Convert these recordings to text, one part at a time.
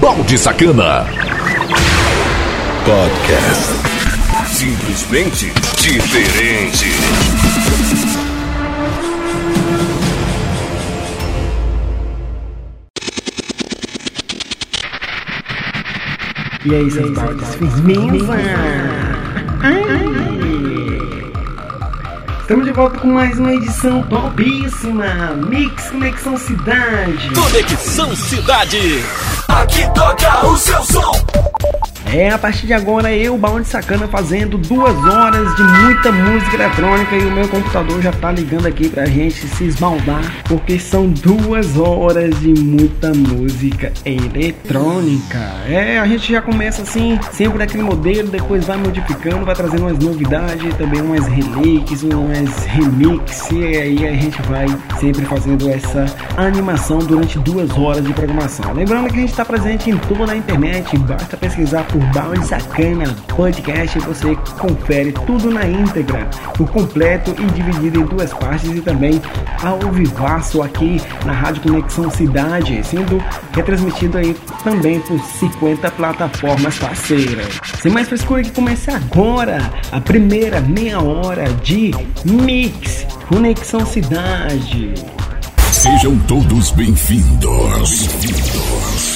Balde Sacana. Podcast. Simplesmente diferente. E aí, seus baldes firmeza? Estamos de volta com mais uma edição topíssima Mix Conexão Cidade Conexão Cidade. Aqui toca o seu som. É, a partir de agora eu, Bound Sacana, fazendo duas horas de muita música eletrônica e o meu computador já tá ligando aqui pra gente se esbaldar, porque são duas horas de muita música eletrônica. É, a gente já começa assim, sempre naquele modelo, depois vai modificando, vai trazendo umas novidades, também umas remakes, umas remix, e aí a gente vai sempre fazendo essa animação durante duas horas de programação. Lembrando que a gente está presente em toda a internet, basta pesquisar por Bound Sacana Podcast e você confere tudo na íntegra, por completo e dividido em duas partes e também ao vivaço aqui na Rádio Conexão Cidade, sendo retransmitido aí também por 50 plataformas parceiras. Sem mais frescura que comece agora a primeira meia hora de Mix Conexão Cidade. Sejam todos bem-vindos. Bem-vindos.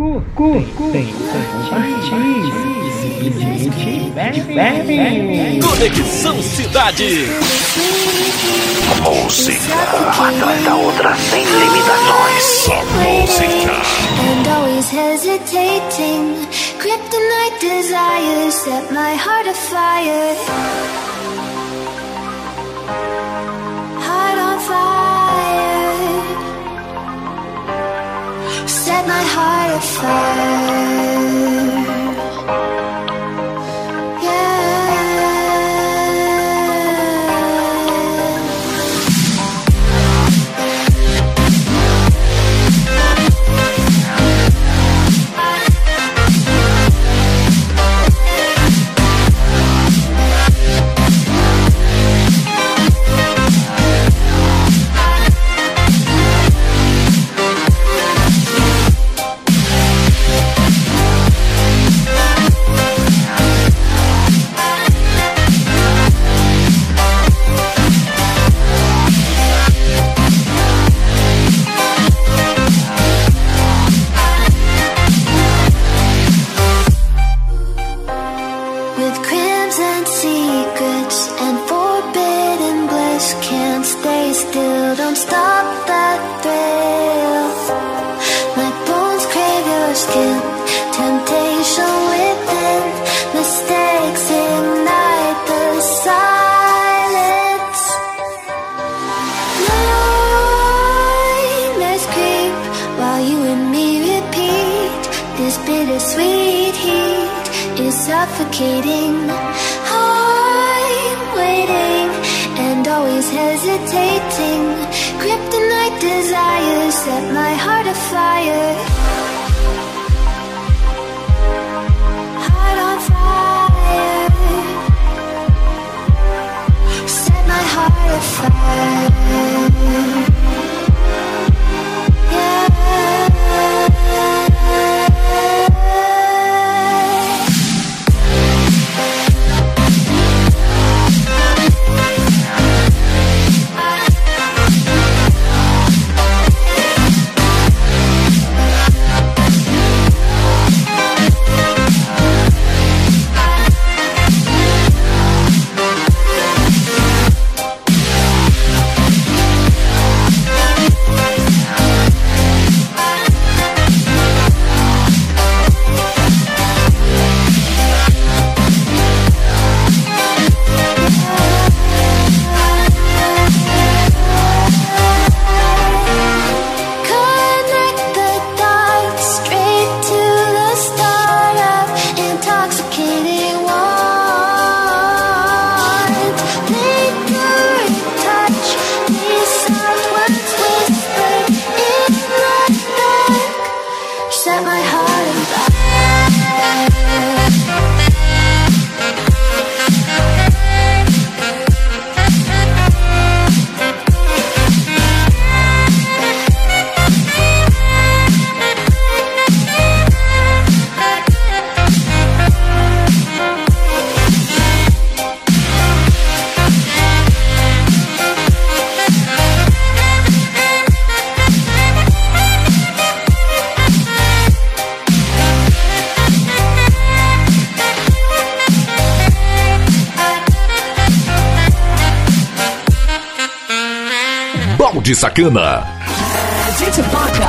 Cu, cu, cu, tem, compartilhe. Simplesmente bebe. Conexão Cidade. Música atrás da outra sem limitações. Só música. And always hesitating. Kryptonite desires set my heart afire. Heart afire. Yeah. Hesitating. Kryptonite desires set my heart afire. Heart on fire. Set my heart afire de Sacana. A gente toca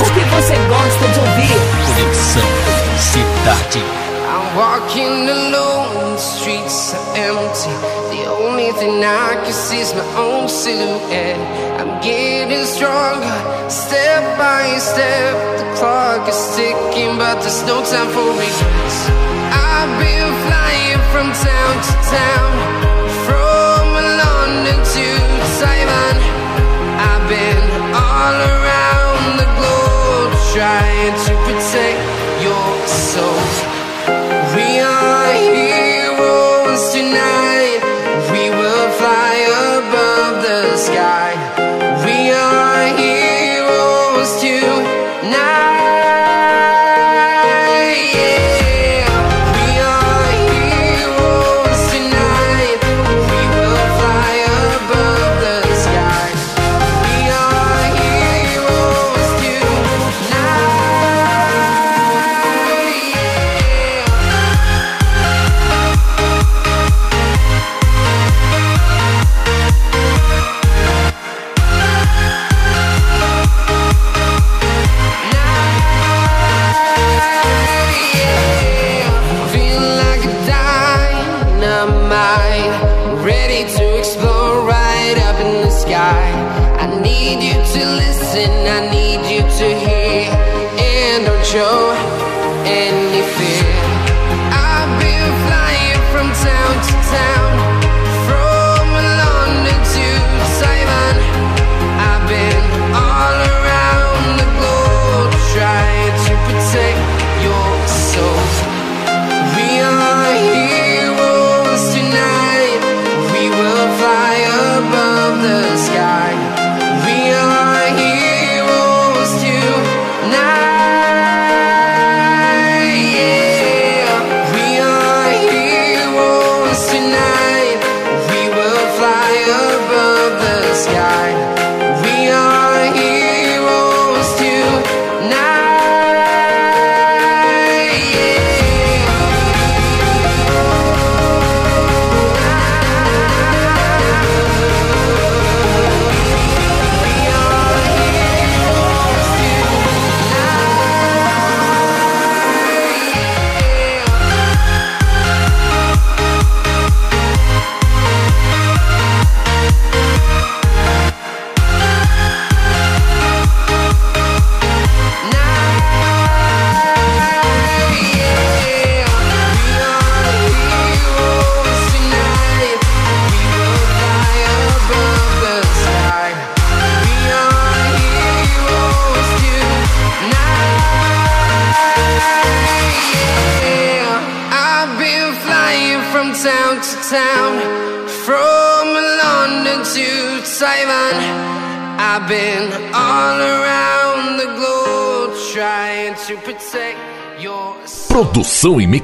o que você gosta de ouvir. Conexão Cidade. I'm walking alone, the streets are empty. The only thing I can see is my own silhouette. I'm getting stronger, step by step. The clock is ticking, but there's no time for. I've been flying from town to town. trying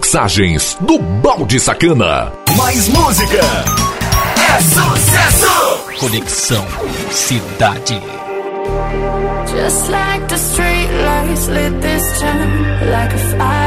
mixagens do Balde Sacana. Mais música é sucesso! Conexão Cidade. Just like the street lights lit this town like a fire.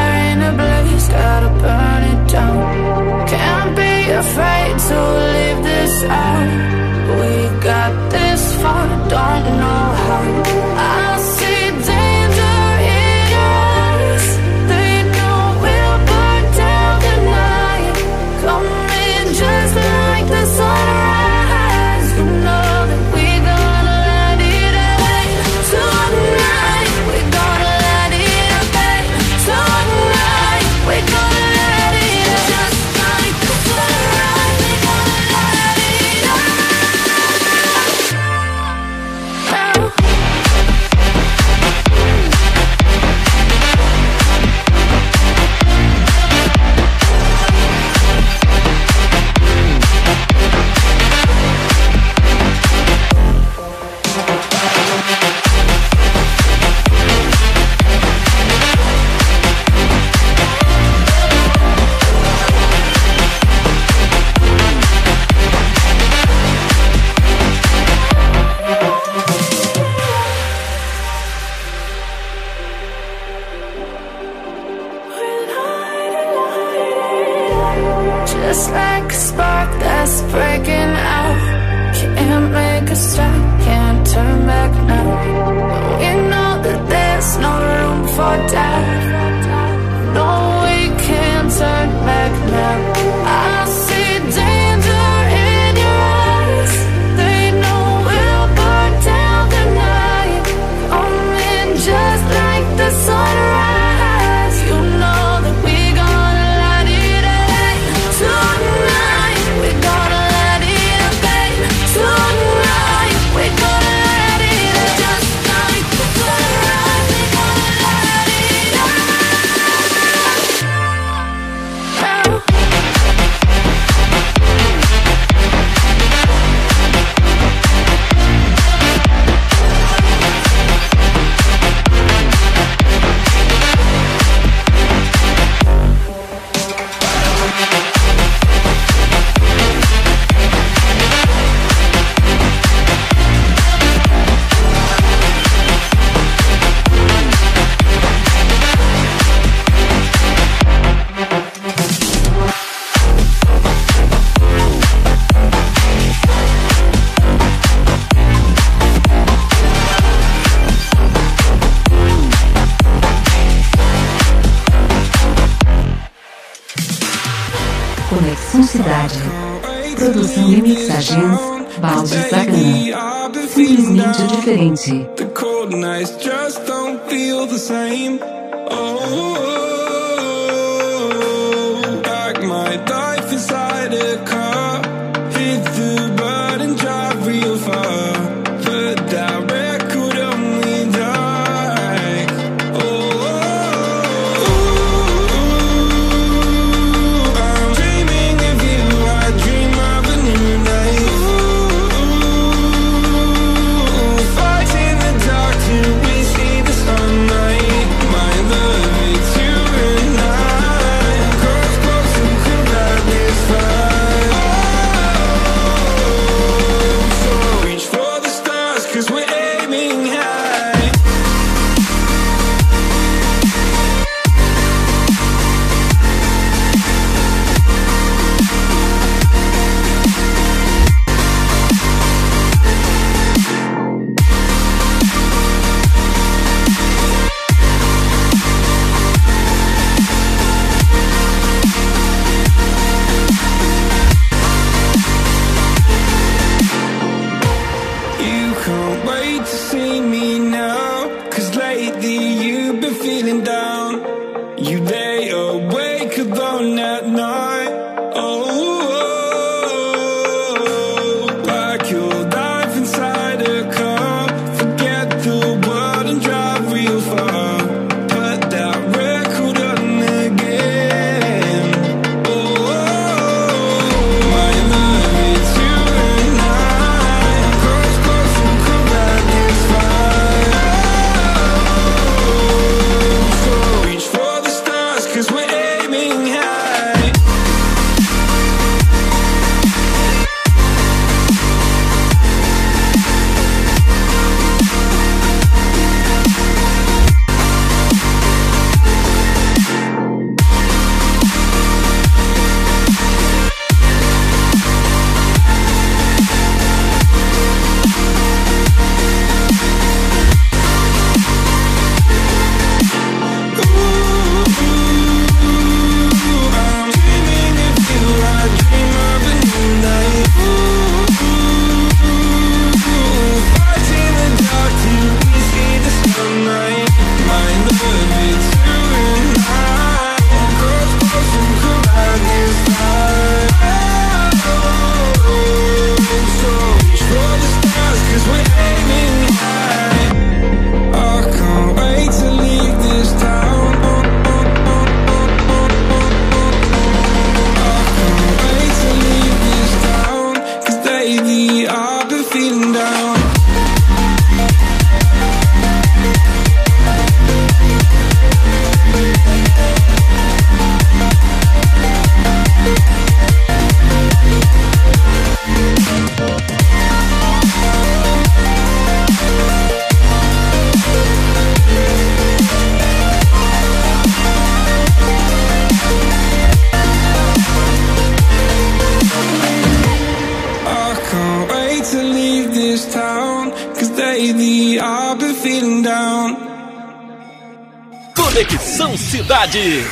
Cidade.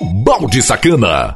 Balde Sacana.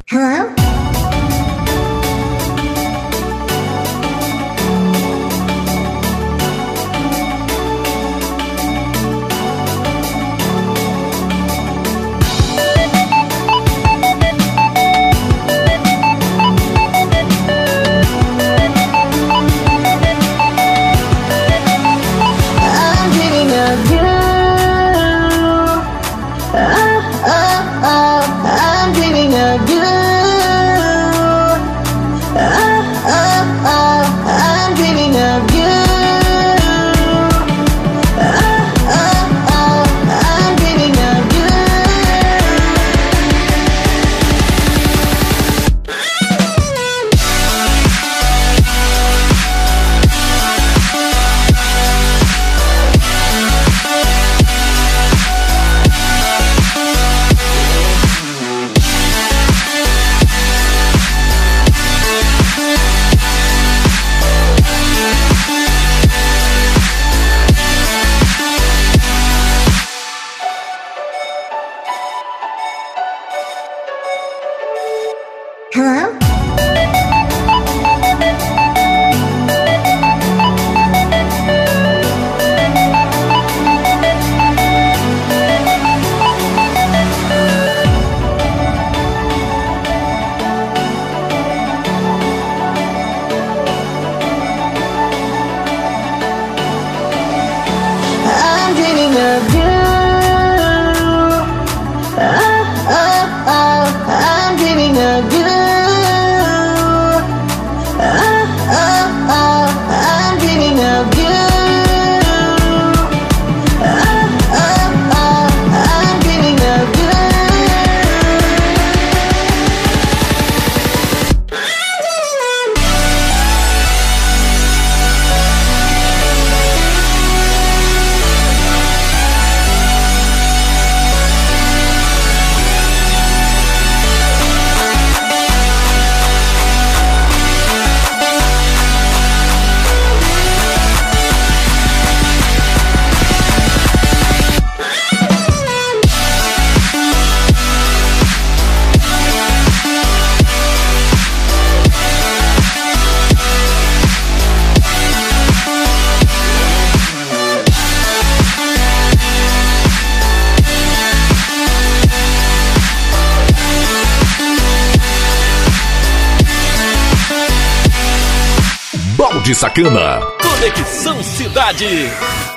de Sacana. Conexão Cidade.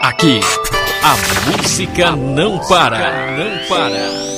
Aqui, a música, a não, música para. não para. Não para.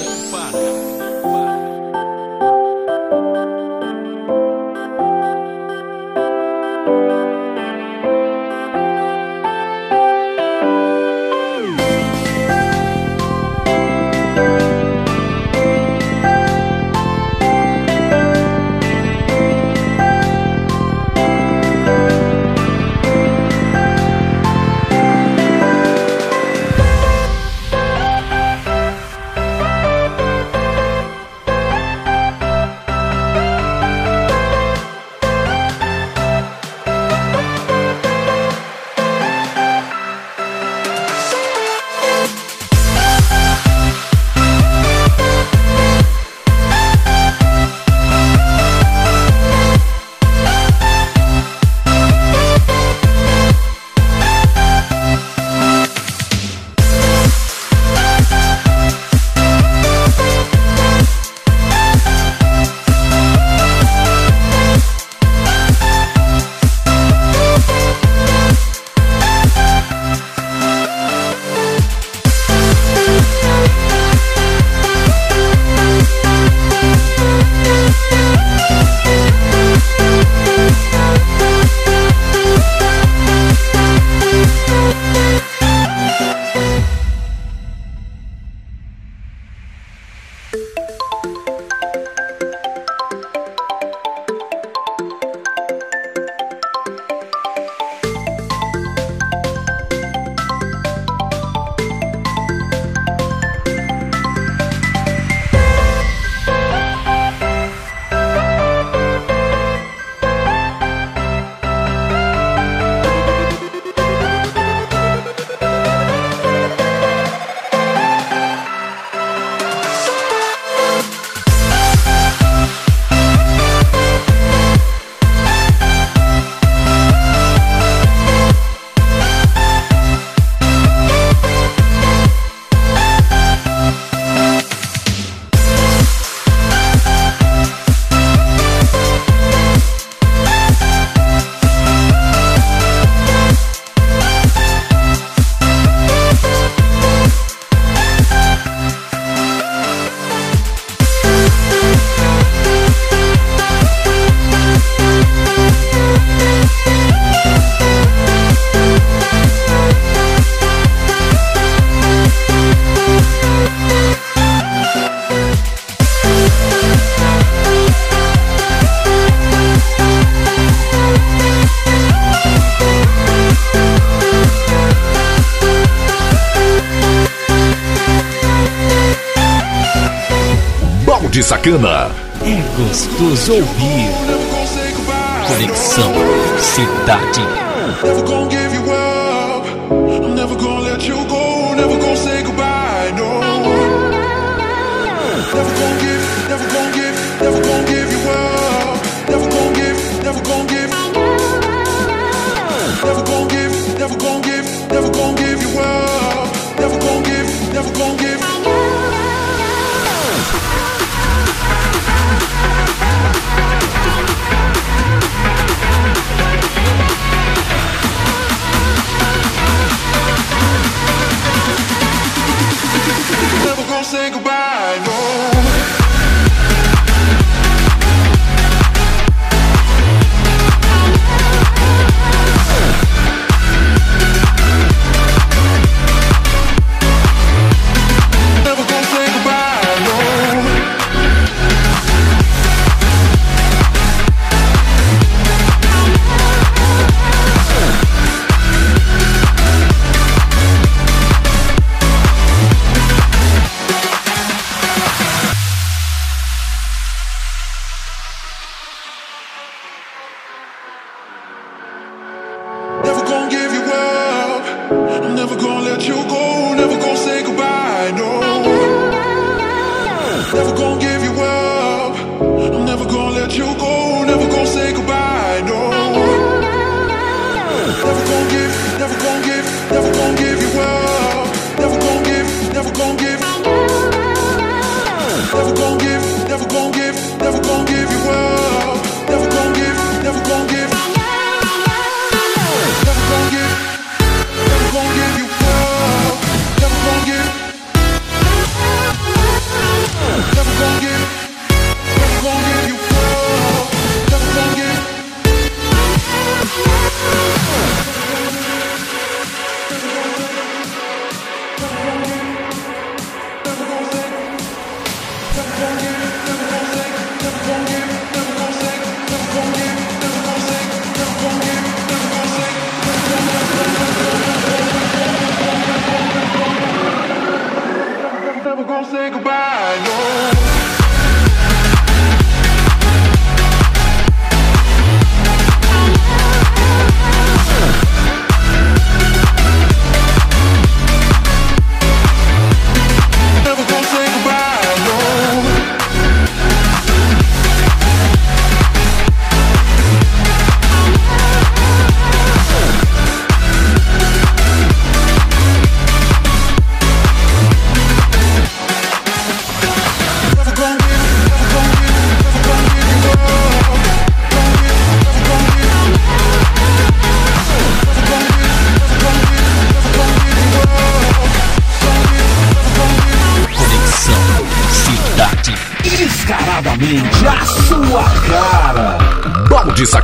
say goodbye.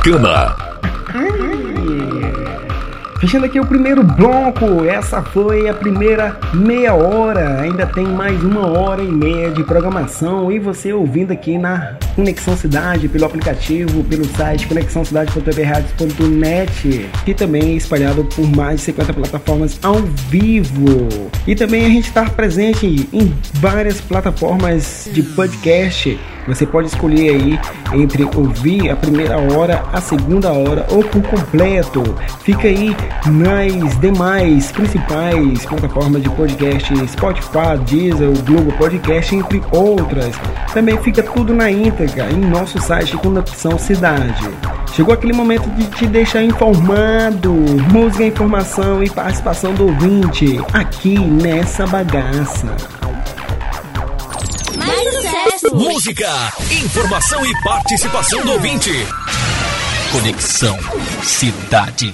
Balde Sacana. Fechando aqui o primeiro bloco, essa foi a primeira meia hora. Ainda tem mais uma hora e meia de programação e você ouvindo aqui na Conexão Cidade pelo aplicativo, pelo site conexãocidade.tvradios.net e também espalhado por mais de 50 plataformas ao vivo. E também a gente está presente em várias plataformas de podcast você pode escolher aí entre ouvir a primeira hora, a segunda hora ou por completo. Fica aí nas demais principais plataformas de podcast, Spotify, Deezer, Google Podcast, entre outras. Também fica tudo na íntegra em nosso site Conexão Cidade. Chegou aquele momento de te deixar informado, música, informação e participação do ouvinte aqui nessa bagaça. Música, informação e participação do ouvinte. Conexão Cidade.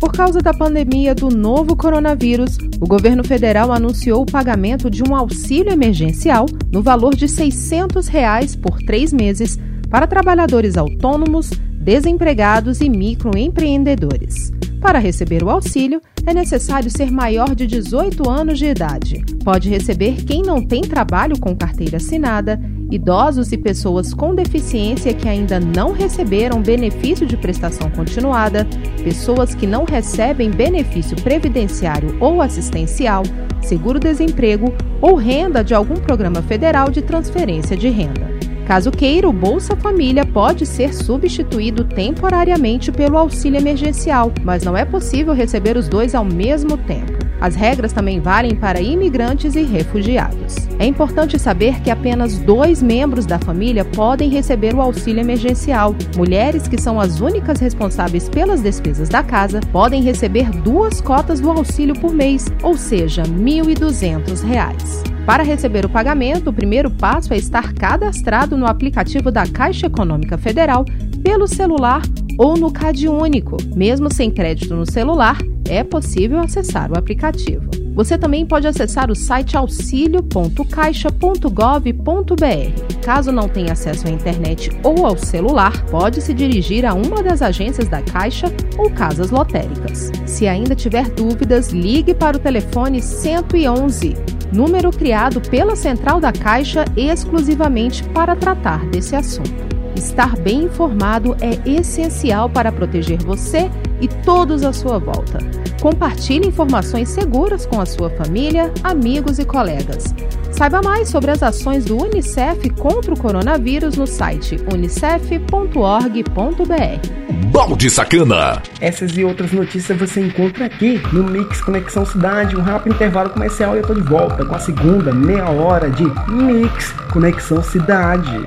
Por causa da pandemia do novo coronavírus, o governo federal anunciou o pagamento de um auxílio emergencial no valor de 600 reais por três meses para trabalhadores autônomos, desempregados e microempreendedores. Para receber o auxílio, é necessário ser maior de 18 anos de idade. Pode receber quem não tem trabalho com carteira assinada, idosos e pessoas com deficiência que ainda não receberam benefício de prestação continuada, pessoas que não recebem benefício previdenciário ou assistencial, seguro-desemprego ou renda de algum programa federal de transferência de renda. Caso queira, o Bolsa Família pode ser substituído temporariamente pelo auxílio emergencial, mas não é possível receber os dois ao mesmo tempo. As regras também valem para imigrantes e refugiados. É importante saber que apenas dois membros da família podem receber o auxílio emergencial. Mulheres, que são as únicas responsáveis pelas despesas da casa, podem receber duas cotas do auxílio por mês, ou seja, R$ 1.200. Para receber o pagamento, o primeiro passo é estar cadastrado no aplicativo da Caixa Econômica Federal pelo celular ou no CAD Único. Mesmo sem crédito no celular, é possível acessar o aplicativo. Você também pode acessar o site auxilio.caixa.gov.br. Caso não tenha acesso à internet ou ao celular, pode se dirigir a uma das agências da Caixa ou casas lotéricas. Se ainda tiver dúvidas, ligue para o telefone 111 número criado pela Central da Caixa exclusivamente para tratar desse assunto. Estar bem informado é essencial para proteger você e todos à sua volta. Compartilhe informações seguras com a sua família, amigos e colegas. Saiba mais sobre as ações do Unicef contra o coronavírus no site unicef.org.br. Balde Sacana. Essas e outras notícias você encontra aqui no Mix Conexão Cidade. Um rápido intervalo comercial e eu tô de volta com a segunda meia hora de Mix Conexão Cidade.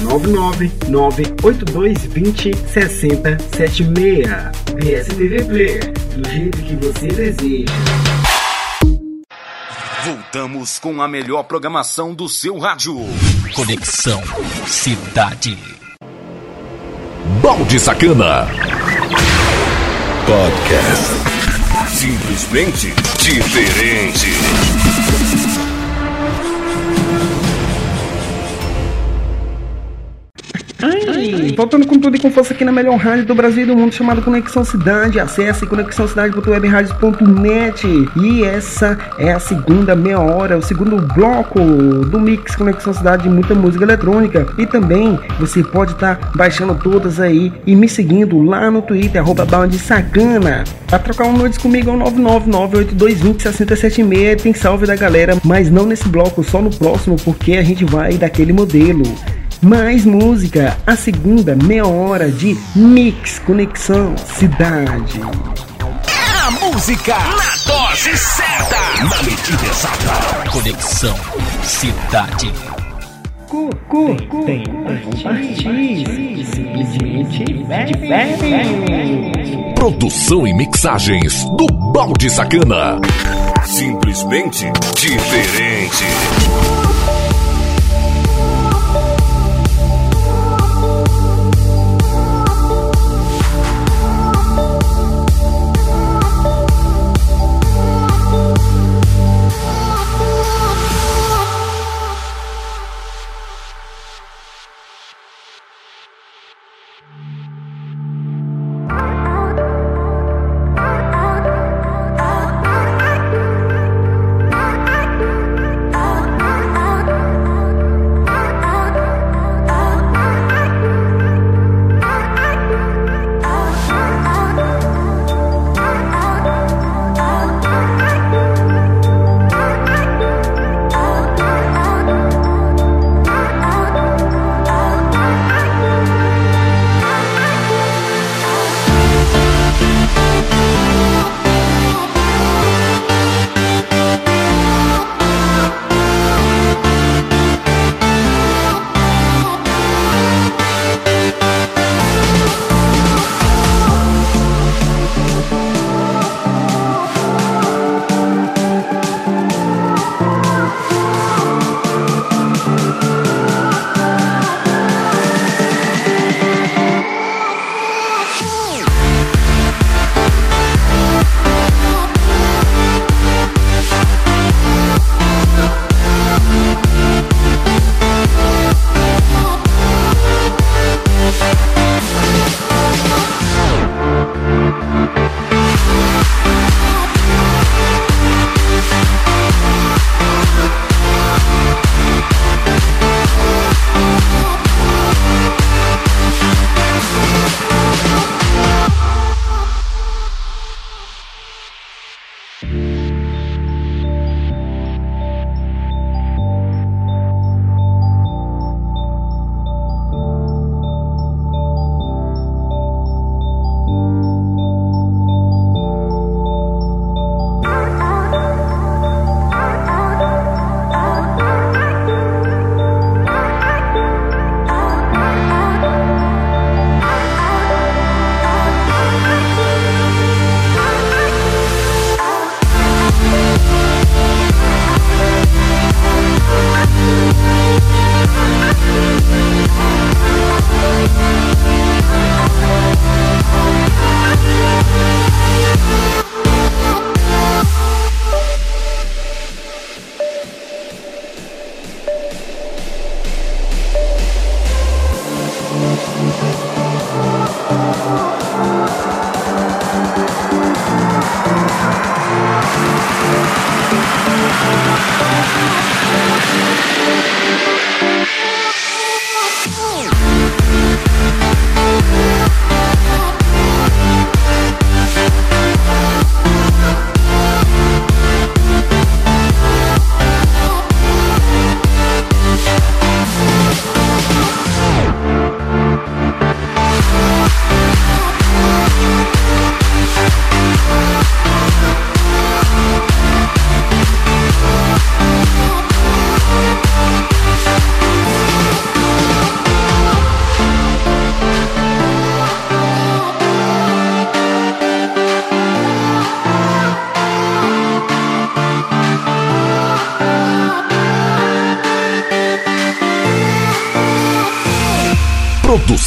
9998220 6076. PSTV Player, do jeito que você deseja. Voltamos com a melhor programação do seu rádio. Conexão Cidade. Balde Sacana. Podcast. Simplesmente diferente. Voltando com tudo e com força aqui na melhor rádio do Brasil e do mundo, chamada Conexão Cidade. Acesse conexãocidade.webradios.net. E essa é a segunda meia hora, o segundo bloco do Mix Conexão Cidade de muita música eletrônica. E também você pode estar tá baixando todas aí e me seguindo lá no Twitter, arroba Sacana. Pra trocar um noites comigo é o 99982206076. Tem salve da galera, mas não nesse bloco, só no próximo, porque a gente vai daquele modelo. Mais música, a segunda meia hora de Mix Conexão Cidade. A música na dose certa, na medida exata. Conexão Cidade. Cu, cu, cu, tem, compartilhe, simplesmente bebe. Produção e mixagens do Balde Sacana. Simplesmente diferente.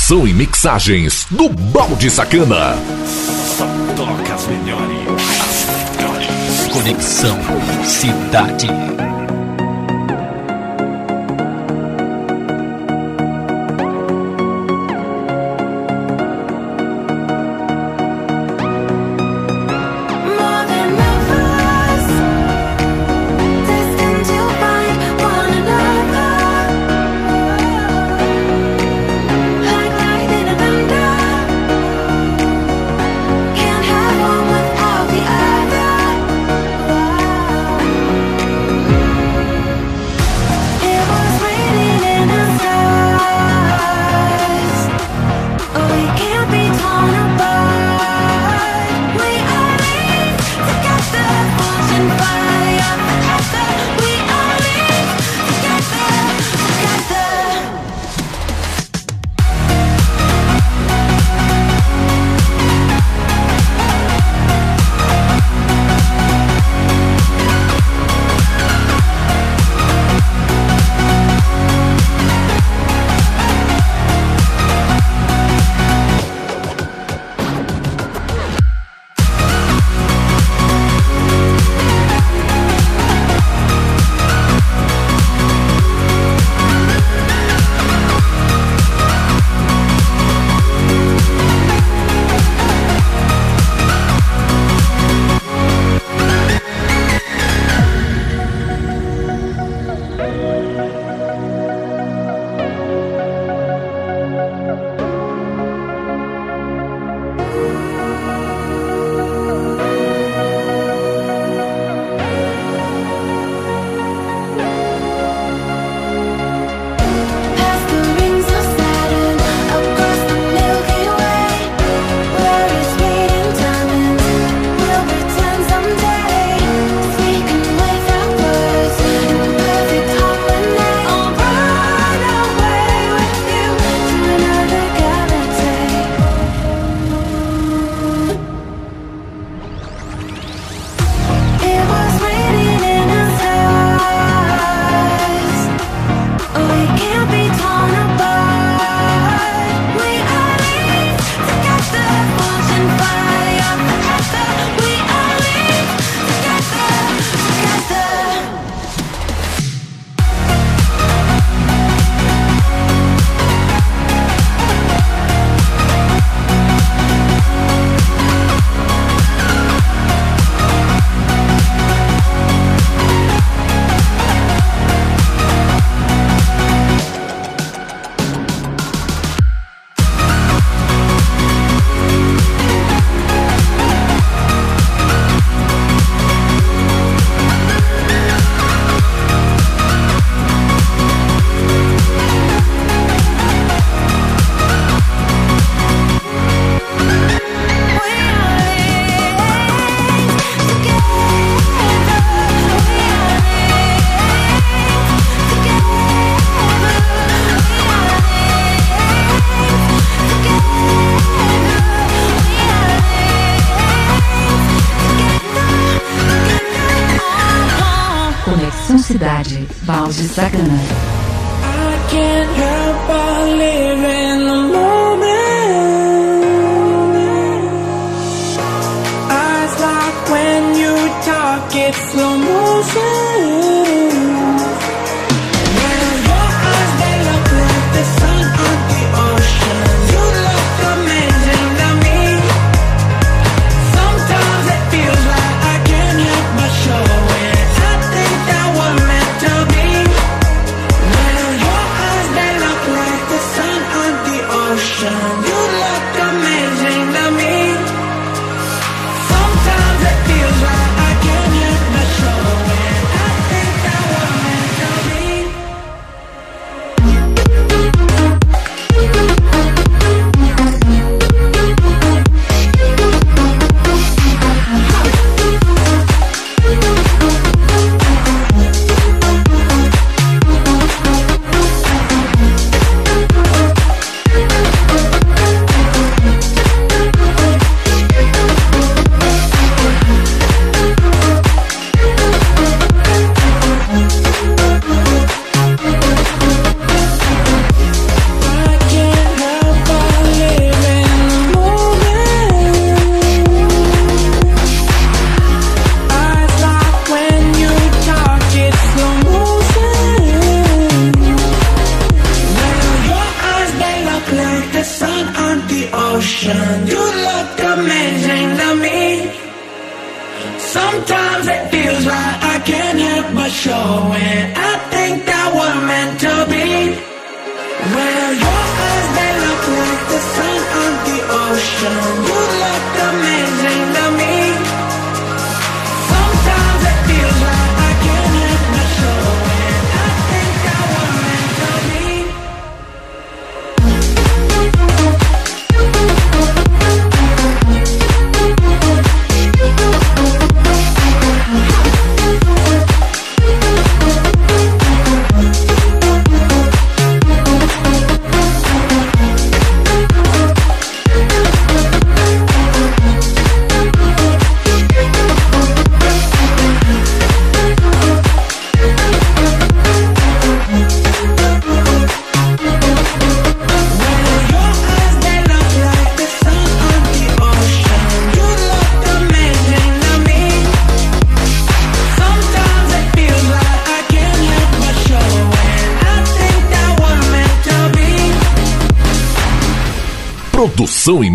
Produção e mixagens do Balde Sacana. Só toca as melhores. As melhores. Conexão Cidade.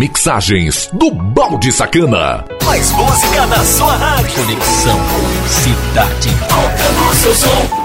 mixagens do Balde Sacana. Mais música na sua rádio. Conexão Cidade Alta no seu som.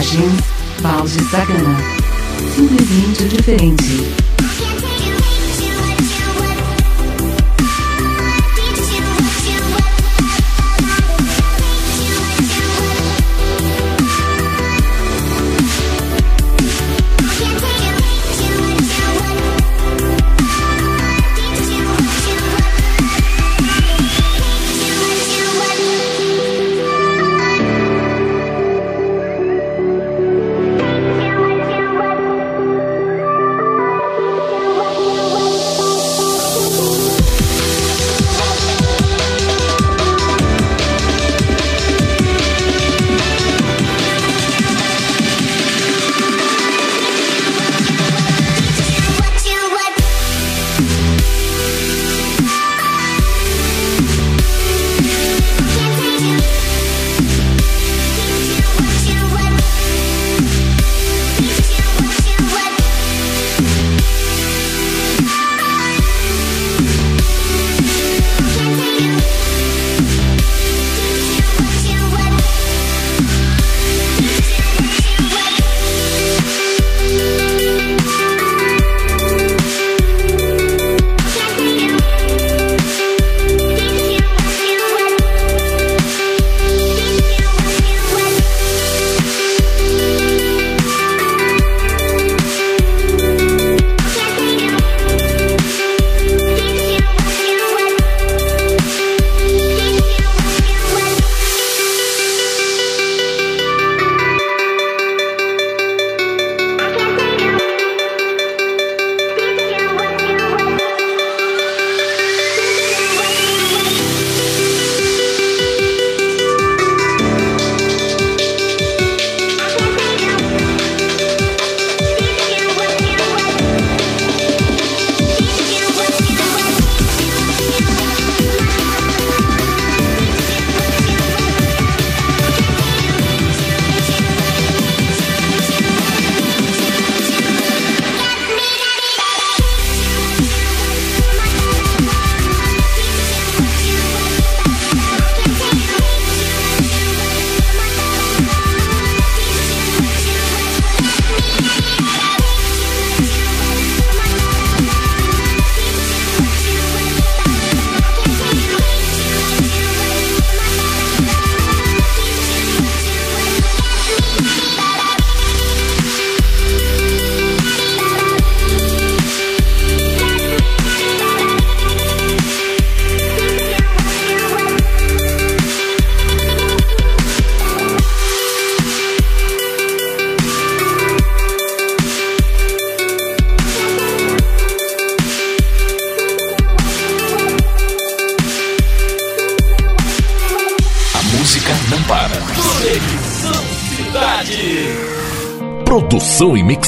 Garagem, Bausch Sagana. Simplesmente diferente.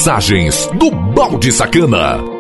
Mensagens do Balde Sacana.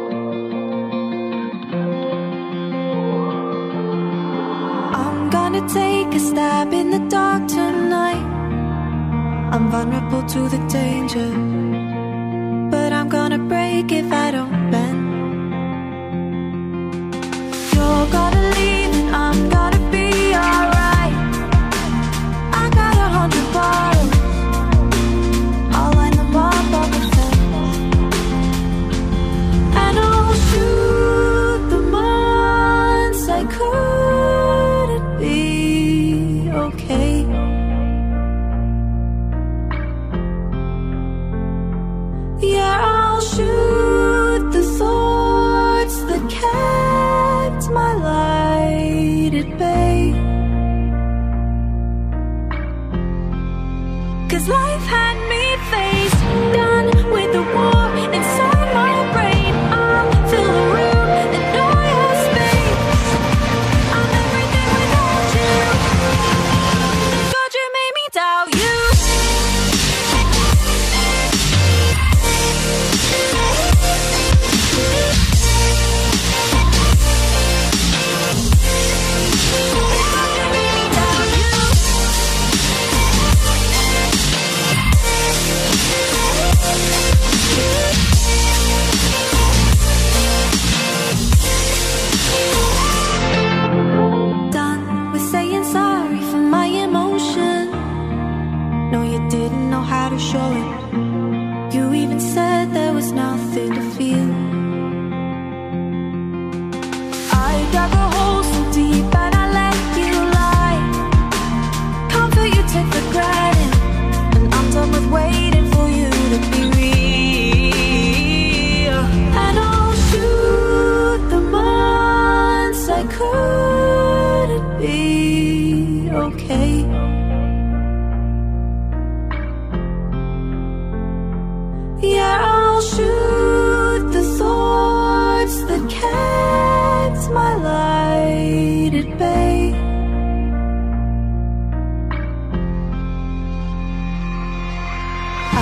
my light at bay.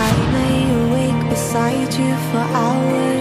I lay awake beside you for hours.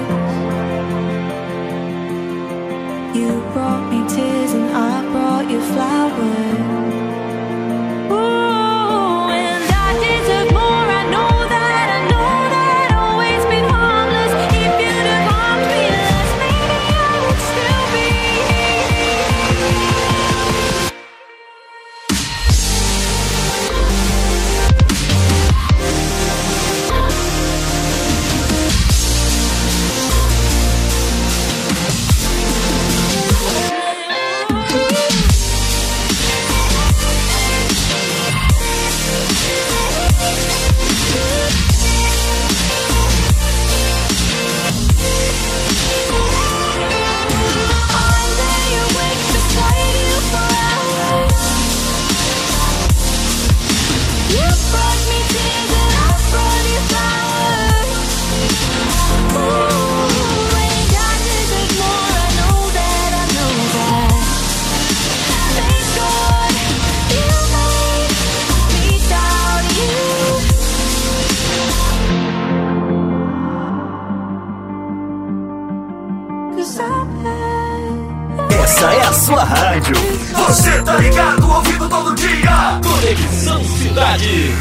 cidade.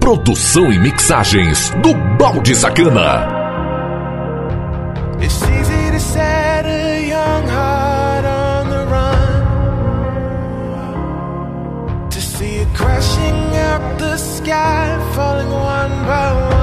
Produção e mixagens do Balde Sacana. It's easy to set a young heart on the run. To see it crashing up the sky, falling one by one.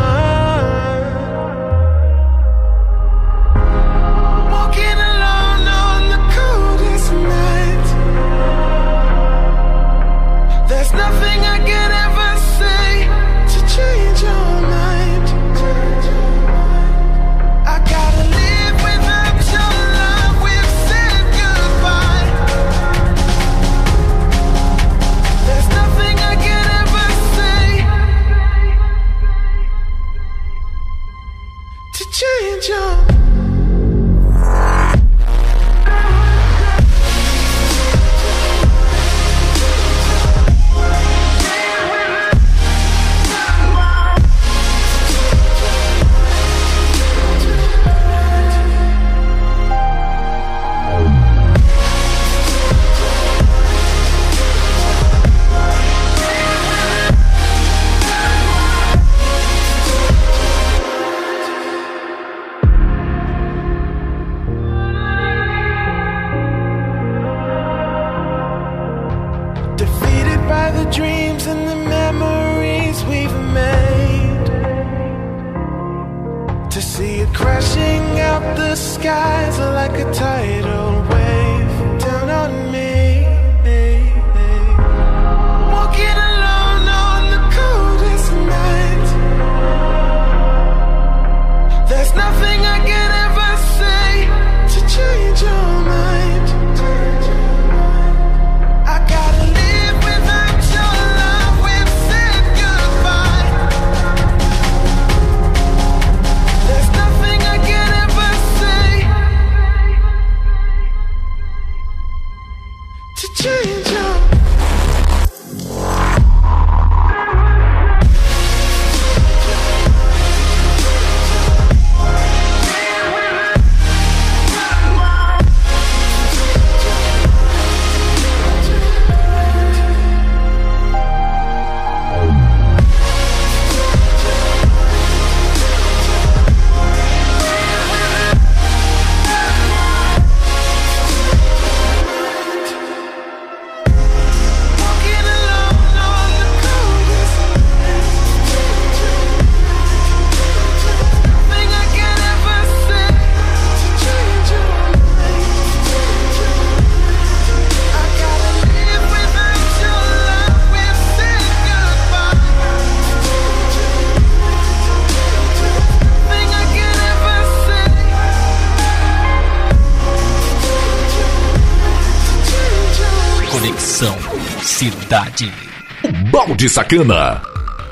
Balde Sacana.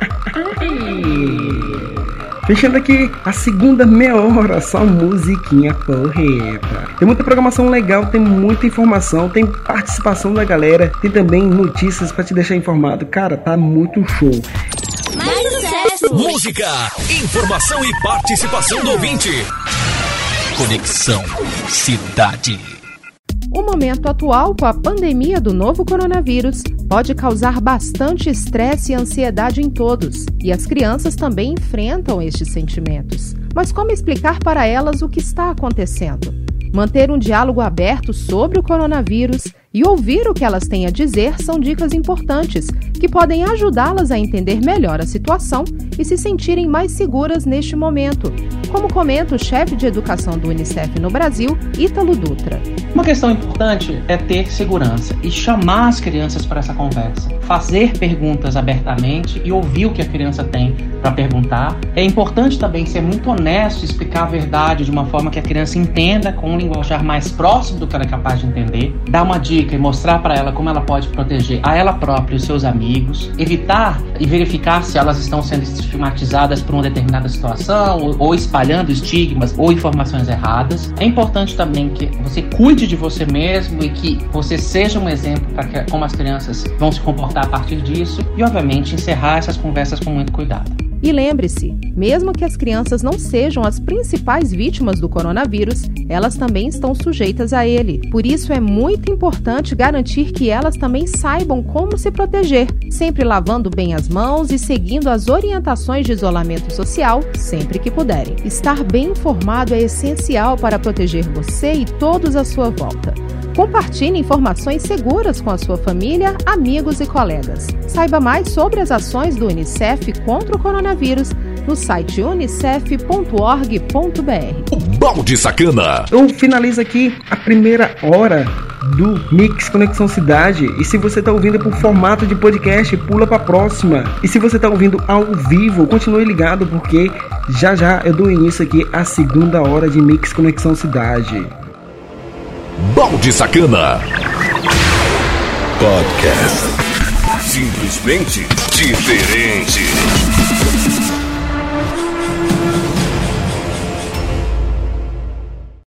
Fechando aqui a segunda meia hora, só musiquinha porreta. Tem muita programação legal, tem muita informação, tem participação da galera, tem também notícias pra te deixar informado. Cara, tá muito show. Mais sucesso! Música, informação e participação do ouvinte. Conexão Cidade. O momento atual com a pandemia do novo coronavírus pode causar bastante estresse e ansiedade em todos, e as crianças também enfrentam estes sentimentos. Mas como explicar para elas o que está acontecendo? Manter um diálogo aberto sobre o coronavírus e ouvir o que elas têm a dizer são dicas importantes que podem ajudá-las a entender melhor a situação e se sentirem mais seguras neste momento, como comenta o chefe de educação do Unicef no Brasil, Ítalo Dutra. Uma questão importante é ter segurança e chamar as crianças para essa conversa. Fazer perguntas abertamente e ouvir o que a criança tem para perguntar. É importante também ser muito honesto e explicar a verdade de uma forma que a criança entenda com um linguajar mais próximo do que ela é capaz de entender. Dar uma dica e mostrar para ela como ela pode proteger a ela própria e os seus amigos. Evitar e verificar se elas estão sendo estigmatizadas por uma determinada situação ou, ou espalhando estigmas ou informações erradas. É importante também que você cuide de você mesmo e que você seja um exemplo para como as crianças vão se comportar a partir disso e, obviamente, encerrar essas conversas com muito cuidado. E lembre-se, mesmo que as crianças não sejam as principais vítimas do coronavírus, elas também estão sujeitas a ele. Por isso é muito importante garantir que elas também saibam como se proteger, sempre lavando bem as mãos e seguindo as orientações de isolamento social sempre que puderem. Estar bem informado é essencial para proteger você e todos à sua volta. Compartilhe informações seguras com a sua família, amigos e colegas. Saiba mais sobre as ações do Unicef contra o coronavírus no site unicef.org.br. Balde Sacana. Eu finalizo aqui a primeira hora do Mix Conexão Cidade. E se você está ouvindo por formato de podcast, pula para a próxima. E se você está ouvindo ao vivo, continue ligado porque já já eu dou início aqui à segunda hora de Mix Conexão Cidade. Balde Sacana. Podcast. Simplesmente diferente.